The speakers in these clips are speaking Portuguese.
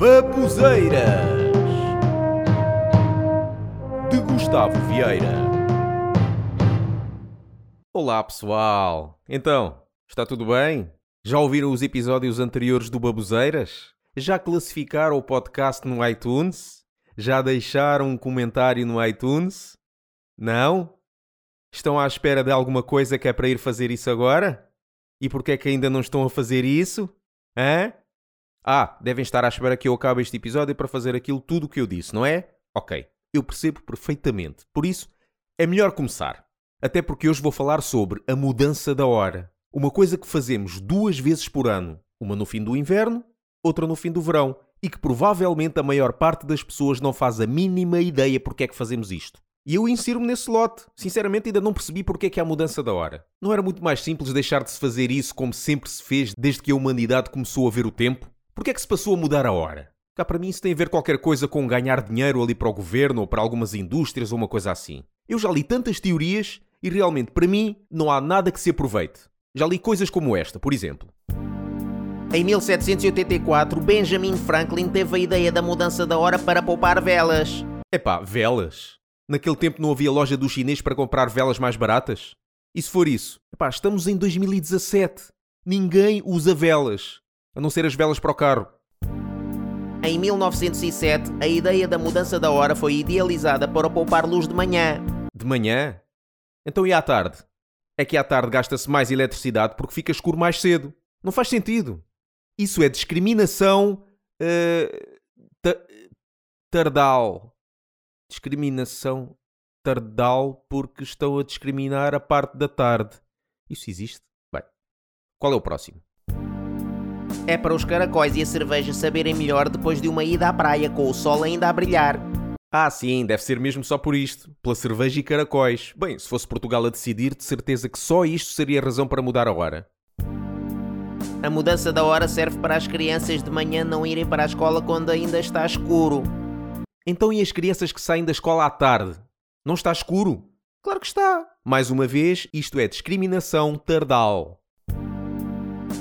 Babuzeiras de Gustavo Vieira. Olá pessoal, então, está tudo bem? Já ouviram os episódios anteriores do Babuzeiras? Já classificaram o podcast no iTunes? Já deixaram um comentário no iTunes? Não? Estão à espera de alguma coisa que é para ir fazer isso agora? E porquê é que ainda não estão a fazer isso? Hã? Ah, devem estar à espera que eu acabe este episódio para fazer aquilo tudo o que eu disse, não é? Ok, eu percebo perfeitamente. Por isso, é melhor começar. Até porque hoje vou falar sobre a mudança da hora. Uma coisa que fazemos duas vezes por ano. Uma no fim do inverno, outra no fim do verão. E que provavelmente a maior parte das pessoas não faz a mínima ideia porque é que fazemos isto. E eu insiro-me nesse lote. Sinceramente, ainda não percebi porque é que há mudança da hora. Não era muito mais simples deixar de se fazer isso como sempre se fez desde que a humanidade começou a ver o tempo? Porquê é que se passou a mudar a hora? Cá para mim isso tem a ver qualquer coisa com ganhar dinheiro ali para o governo ou para algumas indústrias ou uma coisa assim. Eu já li tantas teorias e realmente para mim não há nada que se aproveite. Já li coisas como esta, por exemplo. Em 1784, Benjamin Franklin teve a ideia da mudança da hora para poupar velas. Epá, velas? Naquele tempo não havia loja do chinês para comprar velas mais baratas? E se for isso? Epá, estamos em 2017. Ninguém usa velas. A não ser as velas para o carro. Em 1907, a ideia da mudança da hora foi idealizada para poupar luz de manhã. De manhã? Então e à tarde? É que à tarde gasta-se mais eletricidade porque fica escuro mais cedo. Não faz sentido. Isso é discriminação. Uh, ta tardal. Discriminação tardal porque estão a discriminar a parte da tarde. Isso existe? Bem, qual é o próximo? É para os caracóis e a cerveja saberem melhor depois de uma ida à praia com o sol ainda a brilhar. Ah, sim, deve ser mesmo só por isto. Pela cerveja e caracóis. Bem, se fosse Portugal a decidir, de certeza que só isto seria razão para mudar a hora. A mudança da hora serve para as crianças de manhã não irem para a escola quando ainda está escuro. Então e as crianças que saem da escola à tarde? Não está escuro? Claro que está. Mais uma vez, isto é discriminação tardal.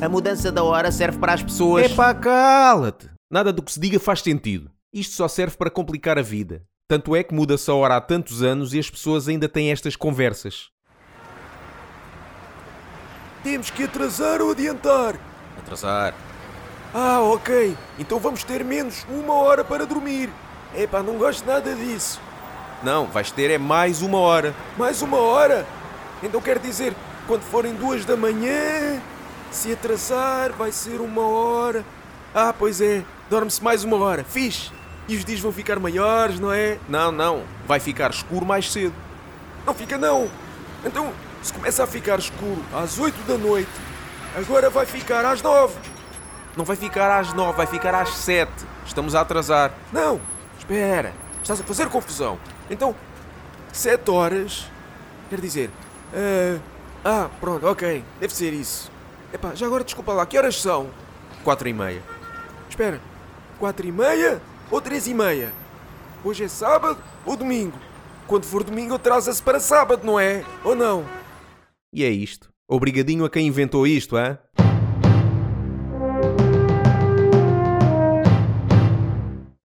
A mudança da hora serve para as pessoas. Epá, cala-te! Nada do que se diga faz sentido. Isto só serve para complicar a vida. Tanto é que muda-se a hora há tantos anos e as pessoas ainda têm estas conversas. Temos que atrasar ou adiantar? Atrasar. Ah, ok. Então vamos ter menos uma hora para dormir. Epá, não gosto nada disso. Não, vais ter é mais uma hora. Mais uma hora? Então quer dizer, quando forem duas da manhã, se atrasar vai ser uma hora. Ah, pois é, dorme-se mais uma hora. Fixe. E os dias vão ficar maiores, não é? Não, não. Vai ficar escuro mais cedo. Não fica não. Então, se começa a ficar escuro às 8 da noite, agora vai ficar às 9. Não vai ficar às 9, vai ficar às 7. Estamos a atrasar. Não, espera. Estás a fazer confusão. Então, 7 horas. Quer dizer. Uh, ah, pronto, ok. Deve ser isso. Epá, já agora desculpa lá, que horas são? 4 e meia. Espera, 4 e meia ou 3 e meia? Hoje é sábado ou domingo? Quando for domingo atrasa-se para sábado, não é? Ou não? E é isto. Obrigadinho a quem inventou isto, hã?